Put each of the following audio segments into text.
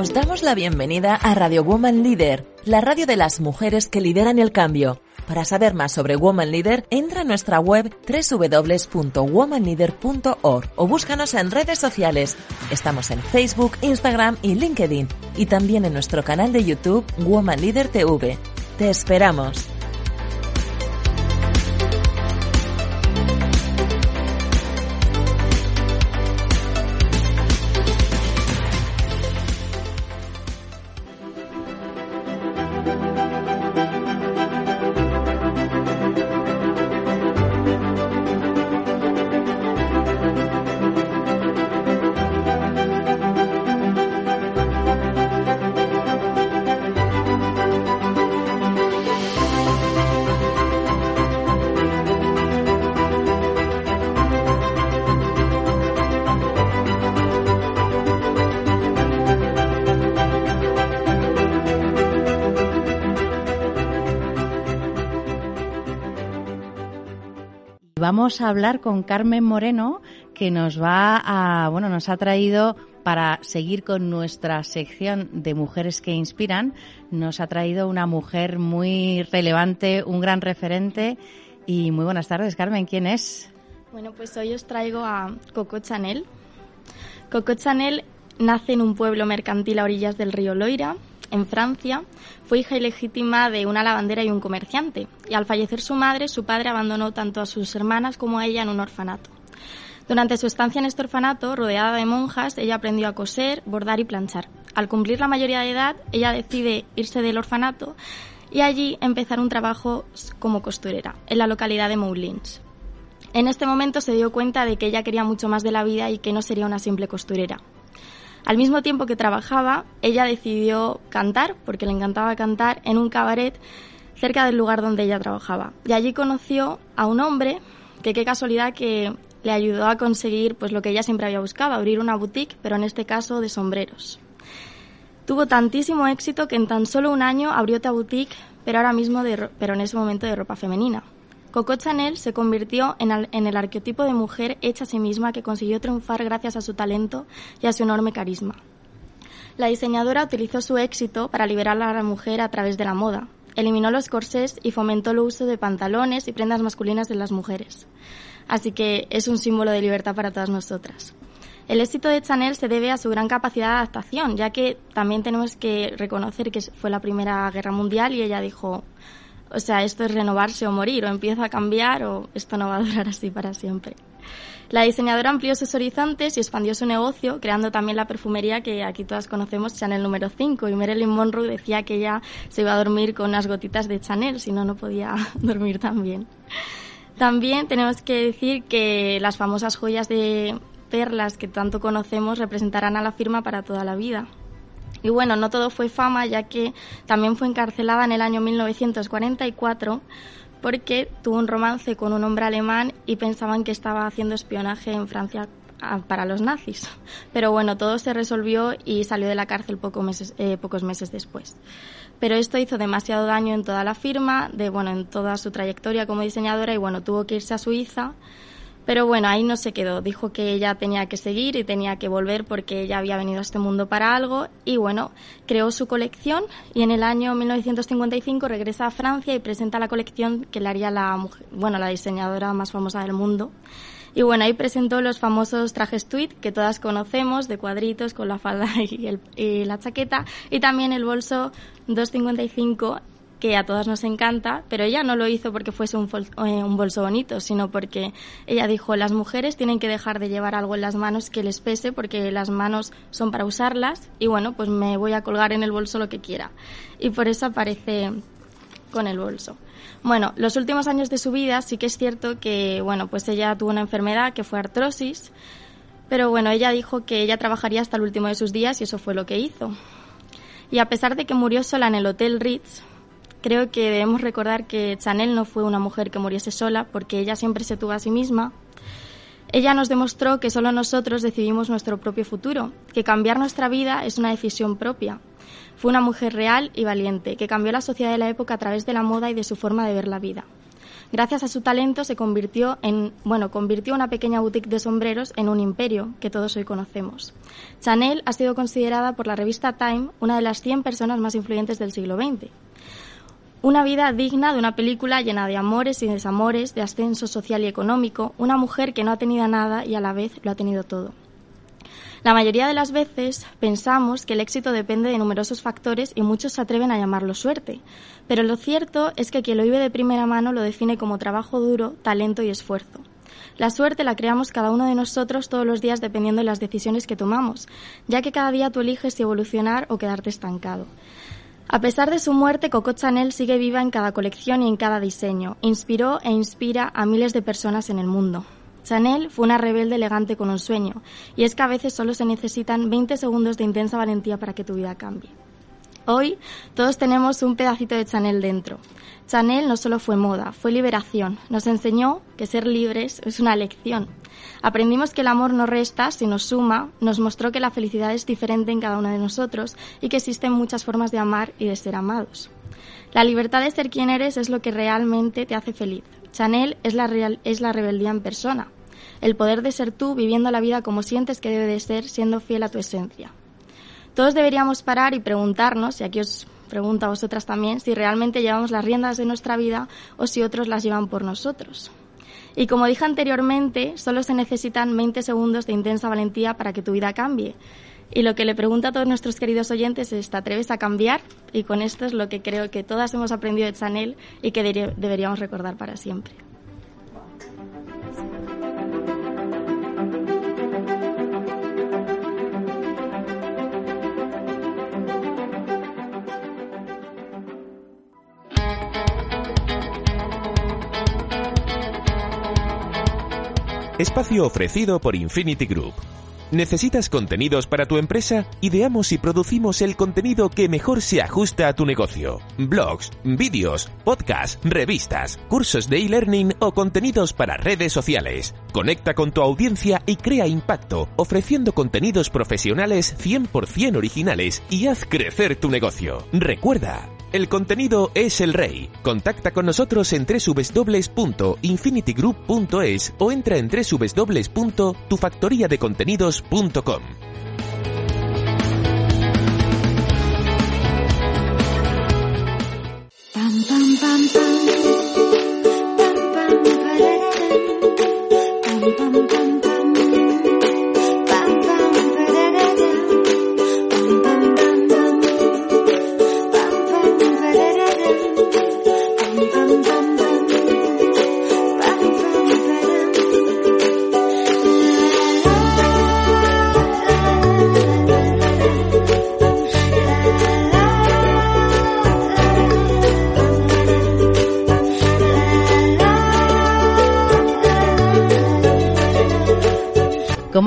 Os damos la bienvenida a Radio Woman Leader, la radio de las mujeres que lideran el cambio. Para saber más sobre Woman Leader, entra a nuestra web www.womanleader.org o búscanos en redes sociales. Estamos en Facebook, Instagram y LinkedIn y también en nuestro canal de YouTube Woman Leader TV. Te esperamos. Vamos a hablar con Carmen Moreno, que nos va a, bueno, nos ha traído para seguir con nuestra sección de mujeres que inspiran, nos ha traído una mujer muy relevante, un gran referente. Y muy buenas tardes, Carmen. ¿Quién es? Bueno, pues hoy os traigo a Coco Chanel. Coco Chanel nace en un pueblo mercantil a orillas del río Loira, en Francia, fue hija ilegítima de una lavandera y un comerciante, y al fallecer su madre, su padre abandonó tanto a sus hermanas como a ella en un orfanato. Durante su estancia en este orfanato, rodeada de monjas, ella aprendió a coser, bordar y planchar. Al cumplir la mayoría de edad, ella decide irse del orfanato y allí empezar un trabajo como costurera, en la localidad de Moulins. En este momento se dio cuenta de que ella quería mucho más de la vida y que no sería una simple costurera. Al mismo tiempo que trabajaba, ella decidió cantar, porque le encantaba cantar, en un cabaret cerca del lugar donde ella trabajaba. Y allí conoció a un hombre que qué casualidad que le ayudó a conseguir pues lo que ella siempre había buscado, abrir una boutique, pero en este caso de sombreros. Tuvo tantísimo éxito que en tan solo un año abrió otra boutique, pero ahora mismo pero en ese momento de ropa femenina. Coco Chanel se convirtió en el, arquetipo de mujer hecha a sí misma que consiguió triunfar gracias a su talento y a su enorme carisma. La diseñadora utilizó su éxito para liberar a la mujer a través de la moda. Eliminó los corsés y fomentó el uso de pantalones y prendas masculinas en las mujeres. Así que es un símbolo de libertad para todas nosotras. El éxito de Chanel se debe a su gran capacidad de adaptación, ya que también tenemos que reconocer que fue la Primera Guerra Mundial y ella dijo, o sea, esto es renovarse o morir, o empieza a cambiar o esto no va a durar así para siempre. La diseñadora amplió sus horizontes y expandió su negocio, creando también la perfumería que aquí todas conocemos, Chanel número 5. Y Marilyn Monroe decía que ella se iba a dormir con unas gotitas de Chanel, si no, no podía dormir tan bien. También tenemos que decir que las famosas joyas de perlas que tanto conocemos representarán a la firma para toda la vida. Y bueno, no todo fue fama, ya que también fue encarcelada en el año 1944 porque tuvo un romance con un hombre alemán y pensaban que estaba haciendo espionaje en Francia ah, para los nazis. Pero bueno, todo se resolvió y salió de la cárcel eh, pocos meses después. Pero esto hizo demasiado daño en toda la firma, de, bueno, en toda su trayectoria como diseñadora y bueno, tuvo que irse a Suiza pero bueno, ahí no se quedó. Dijo que ella tenía que seguir y tenía que volver porque ella había venido a este mundo para algo. Y bueno, creó su colección y en el año 1955 regresa a Francia y presenta la colección que le haría la, bueno, la diseñadora más famosa del mundo. Y bueno, ahí presentó los famosos trajes tweed que todas conocemos, de cuadritos con la falda y, y la chaqueta, y también el bolso 255 que a todas nos encanta, pero ella no lo hizo porque fuese un, eh, un, bolso bonito, sino porque ella dijo, las mujeres tienen que dejar de llevar algo en las manos que les pese, porque las manos son para usarlas, y bueno, pues me voy a colgar en el bolso lo que quiera. Y por eso aparece con el bolso. Bueno, los últimos años de su vida sí que es cierto que, bueno, pues ella tuvo una enfermedad que fue artrosis, pero bueno, ella dijo que ella trabajaría hasta el último de sus días y eso fue lo que hizo. Y a pesar de que murió sola en el Hotel Ritz, Creo que debemos recordar que Chanel no fue una mujer que muriese sola, porque ella siempre se tuvo a sí misma. Ella nos demostró que solo nosotros decidimos nuestro propio futuro, que cambiar nuestra vida es una decisión propia. Fue una mujer real y valiente, que cambió la sociedad de la época a través de la moda y de su forma de ver la vida. Gracias a su talento se convirtió en, bueno, convirtió una pequeña boutique de sombreros en un imperio que todos hoy conocemos. Chanel ha sido considerada por la revista Time una de las 100 personas más influyentes del siglo XX. Una vida digna de una película llena de amores y desamores, de ascenso social y económico, una mujer que no ha tenido nada y a la vez lo ha tenido todo. La mayoría de las veces pensamos que el éxito depende de numerosos factores y muchos se atreven a llamarlo suerte, pero lo cierto es que quien lo vive de primera mano lo define como trabajo duro, talento y esfuerzo. La suerte la creamos cada uno de nosotros todos los días dependiendo de las decisiones que tomamos, ya que cada día tú eliges si evolucionar o quedarte estancado. A pesar de su muerte, Coco Chanel sigue viva en cada colección y en cada diseño. Inspiró e inspira a miles de personas en el mundo. Chanel fue una rebelde elegante con un sueño, y es que a veces solo se necesitan 20 segundos de intensa valentía para que tu vida cambie. Hoy todos tenemos un pedacito de Chanel dentro. Chanel no solo fue moda, fue liberación. Nos enseñó que ser libres es una lección. Aprendimos que el amor no resta, sino suma, nos mostró que la felicidad es diferente en cada uno de nosotros y que existen muchas formas de amar y de ser amados. La libertad de ser quien eres es lo que realmente te hace feliz. Chanel es la, es la rebeldía en persona. El poder de ser tú viviendo la vida como sientes que debe de ser, siendo fiel a tu esencia. Todos deberíamos parar y preguntarnos, y aquí os pregunto a vosotras también, si realmente llevamos las riendas de nuestra vida o si otros las llevan por nosotros. Y como dije anteriormente, solo se necesitan 20 segundos de intensa valentía para que tu vida cambie. Y lo que le pregunto a todos nuestros queridos oyentes es, ¿te atreves a cambiar? Y con esto es lo que creo que todas hemos aprendido de Chanel y que deberíamos recordar para siempre. Espacio ofrecido por Infinity Group. ¿Necesitas contenidos para tu empresa? Ideamos y producimos el contenido que mejor se ajusta a tu negocio. Blogs, vídeos, podcasts, revistas, cursos de e-learning o contenidos para redes sociales. Conecta con tu audiencia y crea impacto, ofreciendo contenidos profesionales 100% originales y haz crecer tu negocio. Recuerda, el contenido es el rey. Contacta con nosotros en www.infinitygroup.es o entra en www.tufactoriadecontenidos.com.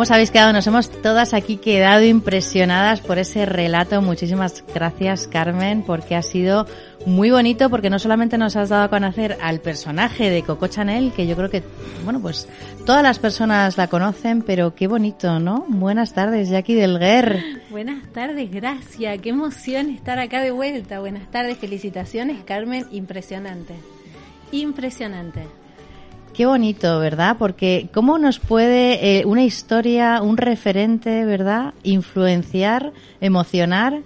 ¿Cómo os habéis quedado? Nos hemos todas aquí quedado impresionadas por ese relato. Muchísimas gracias, Carmen, porque ha sido muy bonito, porque no solamente nos has dado a conocer al personaje de Coco Chanel, que yo creo que, bueno, pues todas las personas la conocen, pero qué bonito, ¿no? Buenas tardes, Jackie Delguer. Buenas tardes, gracias. Qué emoción estar acá de vuelta. Buenas tardes, felicitaciones, Carmen. Impresionante. Impresionante. Qué bonito, ¿verdad? Porque cómo nos puede eh, una historia, un referente, ¿verdad? Influenciar, emocionar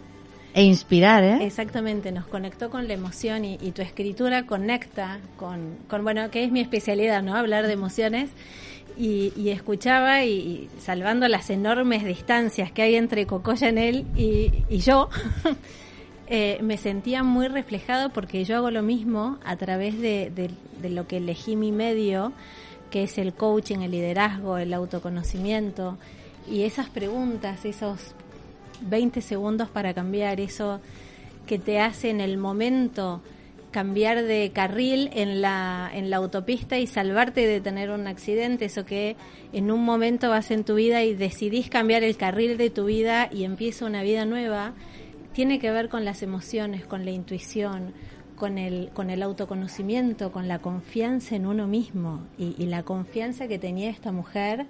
e inspirar, ¿eh? Exactamente, nos conectó con la emoción y, tu escritura conecta con, bueno, que es mi especialidad, ¿no? Hablar de emociones. Y, escuchaba y, salvando las enormes distancias que hay entre Coco Chanel y, y yo, Eh, me sentía muy reflejado porque yo hago lo mismo a través de, lo que elegí mi medio, que es el coaching, el liderazgo, el autoconocimiento. Y esas preguntas, esos 20 segundos para cambiar, eso que te hace en el momento cambiar de carril en la, en la autopista y salvarte de tener un accidente, eso que en un momento vas en tu vida y decidís cambiar el carril de tu vida y empieza una vida nueva, tiene que ver con las emociones, con la intuición, con el, con el autoconocimiento, con la confianza en uno mismo. Y, la confianza que tenía esta mujer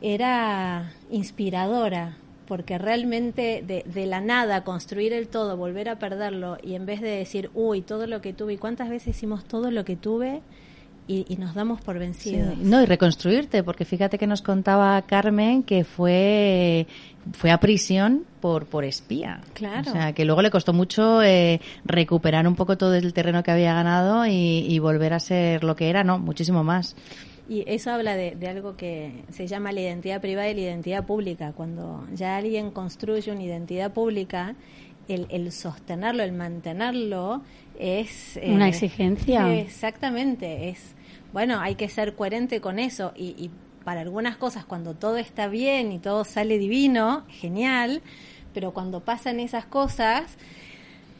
era inspiradora, porque realmente de, de, la nada construir el todo, volver a perderlo y en vez de decir, uy, todo lo que tuve, ¿y cuántas veces hicimos todo lo que tuve? Y, nos damos por vencidos. No, y reconstruirte, porque fíjate que nos contaba Carmen que fue fue a prisión por por espía. Claro. O sea, que luego le costó mucho eh, recuperar un poco todo el terreno que había ganado y, y volver a ser lo que era, no, muchísimo más. Y eso habla de, algo que se llama la identidad privada y la identidad pública. Cuando ya alguien construye una identidad pública, el, sostenerlo, el mantenerlo es... Una eh, exigencia. Exactamente, es... Bueno, hay que ser coherente con eso y, y para algunas cosas cuando todo está bien y todo sale divino, genial, pero cuando pasan esas cosas,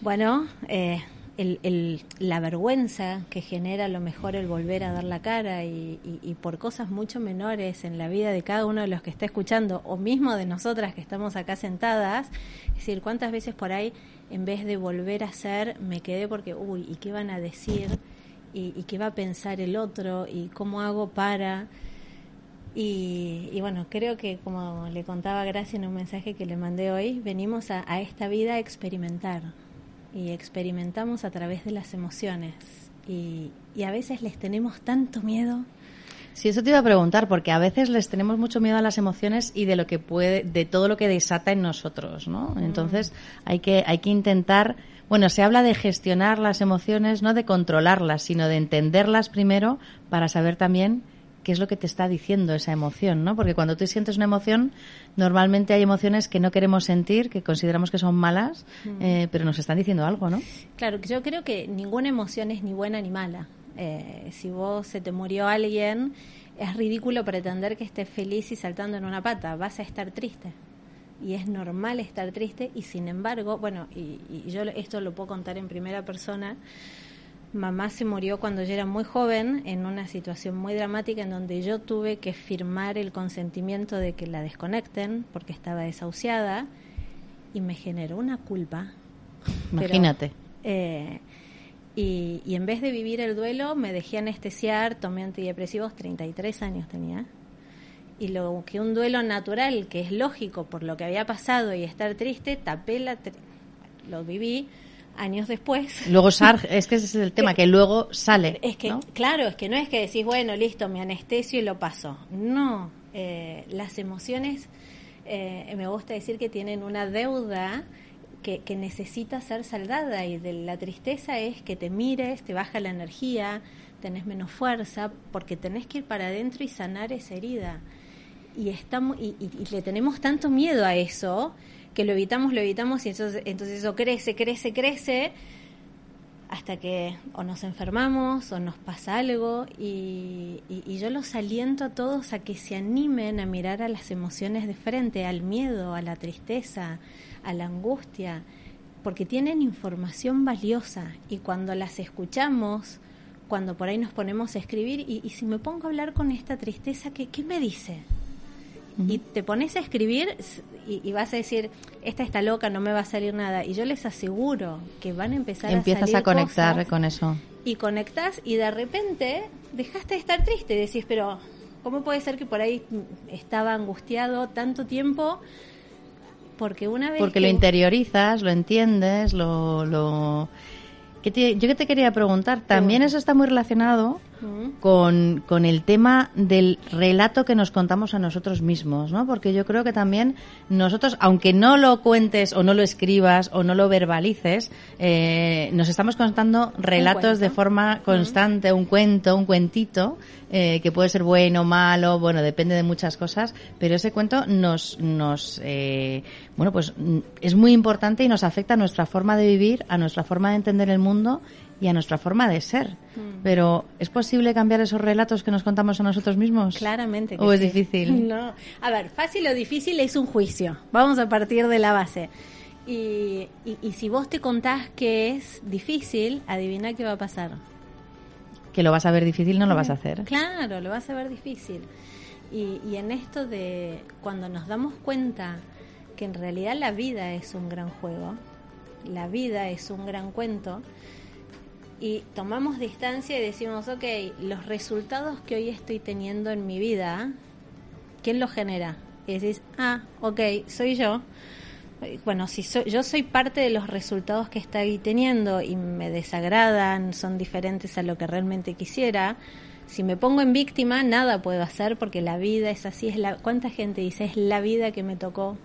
bueno, eh, el, la vergüenza que genera a lo mejor el volver a dar la cara y, por cosas mucho menores en la vida de cada uno de los que está escuchando o mismo de nosotras que estamos acá sentadas, es decir, cuántas veces por ahí en vez de volver a ser me quedé porque, uy, ¿y qué van a decir? ¿Y, qué va a pensar el otro? ¿Y cómo hago para...? Y, bueno, creo que como le contaba Gracia en un mensaje que le mandé hoy, venimos a, a esta vida a experimentar, y experimentamos a través de las emociones. Y, a veces les tenemos tanto miedo. Sí, eso te iba a preguntar, porque a veces les tenemos mucho miedo a las emociones y de lo que puede, de todo lo que desata en nosotros, ¿no? Mm. Entonces hay que, hay que intentar, bueno, se habla de gestionar las emociones, no de controlarlas, sino de entenderlas primero para saber también qué es lo que te está diciendo esa emoción, ¿no? Porque cuando tú sientes una emoción, normalmente hay emociones que no queremos sentir, que consideramos que son malas, mm. eh, pero nos están diciendo algo, ¿no? Claro, yo creo que ninguna emoción es ni buena ni mala. Eh, si vos se te murió alguien, es ridículo pretender que estés feliz y saltando en una pata, vas a estar triste. Y es normal estar triste y sin embargo, bueno, y, y yo esto lo puedo contar en primera persona, Mamá se murió cuando yo era muy joven en una situación muy dramática en donde yo tuve que firmar el consentimiento de que la desconecten porque estaba desahuciada y me generó una culpa. Imagínate. Eh, y, y, en vez de vivir el duelo me dejé anestesiar, tomé antidepresivos, 33 años tenía. Y lo que un duelo natural, que es lógico por lo que había pasado y estar triste, tapé la... lo viví años después. Luego es que ese es el tema, que luego sale. Es que, claro, es que no es que decís, bueno, listo, me anestesio y lo paso. No, eh, las emociones, eh, me gusta decir que tienen una deuda que, que, necesita ser saldada y de la tristeza es que te mires, te baja la energía, tenés menos fuerza, porque tenés que ir para adentro y sanar esa herida. Y, estamos, y, y le tenemos tanto miedo a eso que lo evitamos, lo evitamos y entonces, entonces eso crece, crece, crece hasta que o nos enfermamos o nos pasa algo y, yo los aliento a todos a que se animen a mirar a las emociones de frente, al miedo, a la tristeza, a la angustia, porque tienen información valiosa y cuando las escuchamos, cuando por ahí nos ponemos a escribir y, si me pongo a hablar con esta tristeza, ¿qué, qué me dice? Y te pones a escribir y, vas a decir, esta está loca, no me va a salir nada. Y yo les aseguro que van a empezar Empiezas a salir a conectar con eso. Y conectas y de repente dejaste de estar triste. Decís, pero ¿cómo puede ser que por ahí estaba angustiado tanto tiempo? Porque una vez. Porque lo interiorizas, lo entiendes, lo. lo... yo que te quería preguntar, también eso está muy relacionado con, con, el tema del relato que nos contamos a nosotros mismos, ¿no? Porque yo creo que también nosotros, aunque no lo cuentes o no lo escribas o no lo verbalices, eh, nos estamos contando relatos de forma constante, un cuento, un cuentito, eh, que puede ser bueno, malo, bueno, depende de muchas cosas, pero ese cuento nos, nos eh, bueno, pues es muy importante y nos afecta a nuestra forma de vivir, a nuestra forma de entender el mundo y a nuestra forma de ser. Mm. Pero ¿es posible cambiar esos relatos que nos contamos a nosotros mismos? Claramente. ¿O es difícil? No. A ver, fácil o difícil es un juicio. Vamos a partir de la base. Y, y, si vos te contás que es difícil, adivina qué va a pasar. Que lo vas a ver difícil, no lo vas a hacer. Claro, lo vas a ver difícil. Y, y en esto de cuando nos damos cuenta que en realidad la vida es un gran juego, la vida es un gran cuento, y tomamos distancia y decimos, ok, los resultados que hoy estoy teniendo en mi vida, ¿quién los genera? y decís, ah, ok, soy yo. Bueno, si yo soy parte de los resultados que ahí teniendo y me desagradan, son diferentes a lo que realmente quisiera, si me pongo en víctima, nada puedo hacer porque la vida es así. Es la, ¿Cuánta gente dice es la vida que me tocó?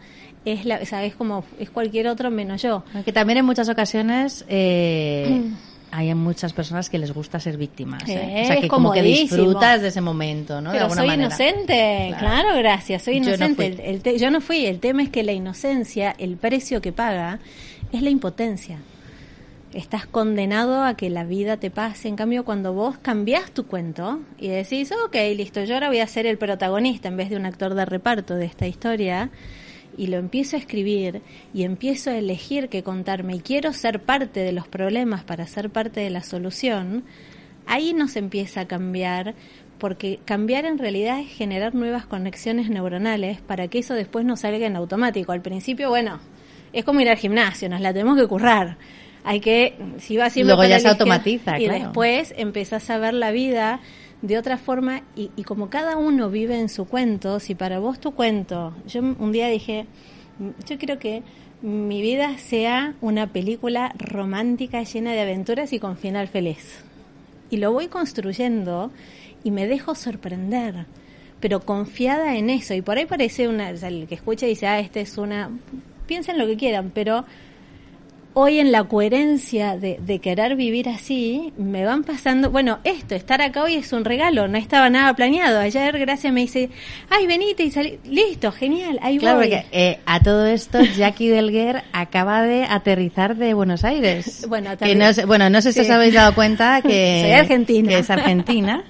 Es la, o como es cualquier otro menos yo. Que también en muchas ocasiones eh, hay muchas personas que les gusta ser víctimas. ¿eh? o sea, que como que disfrutas de ese momento, ¿no? Pero soy inocente, claro. gracias, soy inocente. Yo no, yo no fui. El tema es que la inocencia, el precio que paga, es la impotencia estás condenado a que la vida te pase. En cambio, cuando vos cambiás tu cuento y decís, ok, listo, yo ahora voy a ser el protagonista en vez de un actor de reparto de esta historia, y lo empiezo a escribir y empiezo a elegir qué contarme y quiero ser parte de los problemas para ser parte de la solución, ahí nos empieza a cambiar porque cambiar en realidad es generar nuevas conexiones neuronales para que eso después no salga en automático. Al principio, bueno, es como ir al gimnasio, nos la tenemos que currar hay que, si va siempre Luego ya se automatiza, Y después empezás a ver la vida de otra forma y, y, como cada uno vive en su cuento, si para vos tu cuento, yo un día dije, yo quiero que mi vida sea una película romántica llena de aventuras y con final feliz. Y lo voy construyendo y me dejo sorprender, pero confiada en eso. Y por ahí parece una, el que escucha dice, ah, esta es una, piensen lo que quieran, pero hoy en la coherencia de, querer vivir así, me van pasando, bueno, esto, estar acá hoy es un regalo, no estaba nada planeado. Ayer Gracia me dice, ay, venite y salí, listo, genial, ahí claro, Porque, eh, a todo esto, Jackie Delguer acaba de aterrizar de Buenos Aires. bueno, no, bueno, no sé si os habéis dado cuenta que, Soy argentina. que es argentina.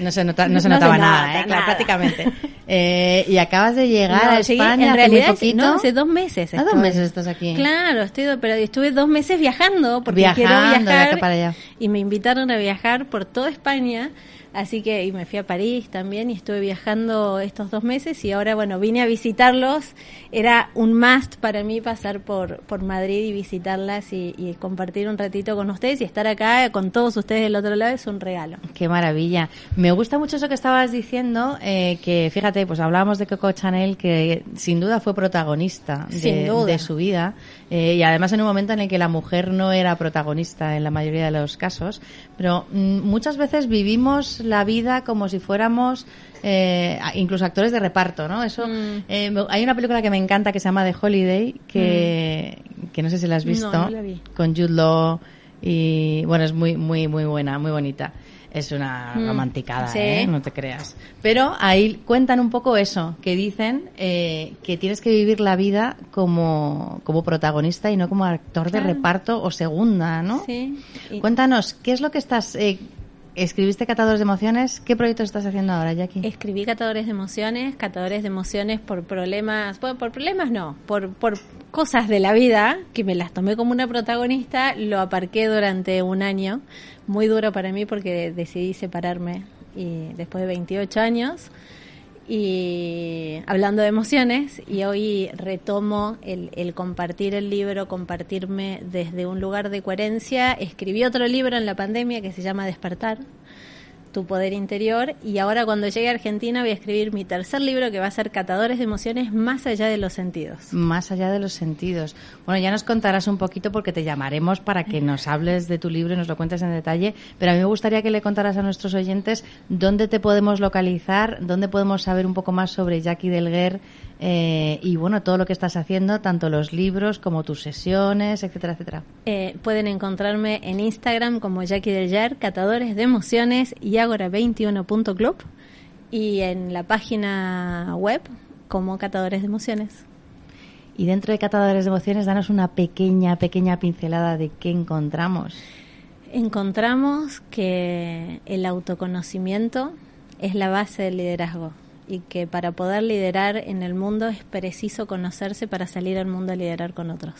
No se, nota, no se notaba nada, ¿eh? prácticamente. Eh, y acabas de llegar a España en realidad, hace No, hace dos meses. ¿A dos meses estás aquí? Claro, estoy, pero estuve dos meses viajando porque quiero viajar. Para allá. Y me invitaron a viajar por toda España Así que y me fui a París también y estuve viajando estos dos meses y ahora, bueno, vine a visitarlos. Era un must para mí pasar por, por Madrid y visitarlas y, compartir un ratito con ustedes y estar acá con todos ustedes del otro lado es un regalo. Qué maravilla. Me gusta mucho eso que estabas diciendo, eh, que fíjate, pues hablábamos de Coco Chanel, que sin duda fue protagonista de, su vida eh, y además en un momento en el que la mujer no era protagonista en la mayoría de los casos, pero mm, muchas veces vivimos la vida como si fuéramos eh, incluso actores de reparto, ¿no? Eso mm. eh, hay una película que me encanta que se llama The Holiday que, mm. que no sé si la has visto con Jude Law y bueno es muy muy muy buena, muy bonita. Es una mm. romanticada, ¿eh? No te creas. Pero ahí cuentan un poco eso, que dicen que tienes que vivir la vida como, como protagonista y no como actor de reparto o segunda, ¿no? Sí. Cuéntanos, ¿qué es lo que estás, Escribiste Catadores de Emociones. ¿Qué proyecto estás haciendo ahora, Jackie? Escribí Catadores de Emociones, Catadores de Emociones por problemas, bueno, por problemas no, por, por cosas de la vida que me las tomé como una protagonista, lo aparqué durante un año, muy duro para mí porque decidí separarme y después de 28 años y hablando de emociones y hoy retomo el, el, compartir el libro, compartirme desde un lugar de coherencia. Escribí otro libro en la pandemia que se llama Despertar, tu poder interior y ahora cuando llegue a Argentina voy a escribir mi tercer libro que va a ser Catadores de emociones más allá de los sentidos. Más allá de los sentidos. Bueno, ya nos contarás un poquito porque te llamaremos para que nos hables de tu libro y nos lo cuentes en detalle, pero a mí me gustaría que le contaras a nuestros oyentes dónde te podemos localizar, dónde podemos saber un poco más sobre Jackie Delguer eh, y bueno, todo lo que estás haciendo, tanto los libros como tus sesiones, etcétera, etcétera. Eh, pueden encontrarme en Instagram como Jackie Del Catadores de Emociones y Agora21.club y en la página web como Catadores de Emociones. Y dentro de Catadores de Emociones, danos una pequeña, pequeña pincelada de qué encontramos. Encontramos que el autoconocimiento es la base del liderazgo y que para poder liderar en el mundo es preciso conocerse para salir al mundo a liderar con otros.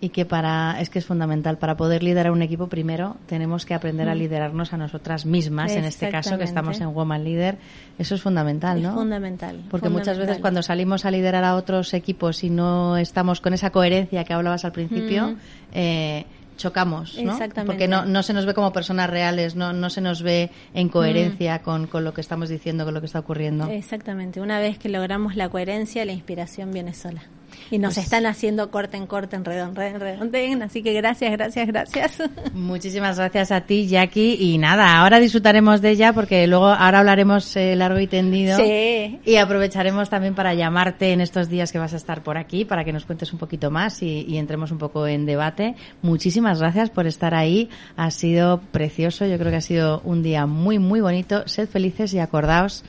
Y que para, es que es fundamental, para poder liderar un equipo primero tenemos que aprender a liderarnos a nosotras mismas, en este caso que estamos en Woman Leader, eso es fundamental, ¿no? Es fundamental. Porque muchas veces cuando salimos a liderar a otros equipos y no estamos con esa coherencia que hablabas al principio, eh, chocamos, ¿no? Exactamente. Porque no, no se nos ve como personas reales, no, no se nos ve en coherencia Mm. con, con lo que estamos diciendo, con lo que está ocurriendo. Exactamente. Una vez que logramos la coherencia, la inspiración viene sola. Y nos están haciendo corte en corte, en redonde, en redonde. Así que gracias, gracias, gracias. Muchísimas gracias a ti, Jackie. Y nada, ahora disfrutaremos de ella porque luego ahora hablaremos eh, largo y tendido. Sí. Y aprovecharemos también para llamarte en estos días que vas a estar por aquí para que nos cuentes un poquito más y, y entremos un poco en debate. Muchísimas gracias por estar ahí. Ha sido precioso. Yo creo que ha sido un día muy, muy bonito. Sed felices y acordaos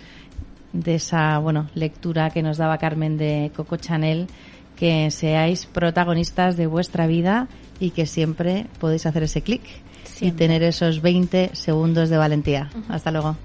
de esa, bueno, lectura que nos daba Carmen de Coco Chanel, que seáis protagonistas de vuestra vida y que siempre podéis hacer ese clic y tener esos 20 segundos de valentía. Hasta luego.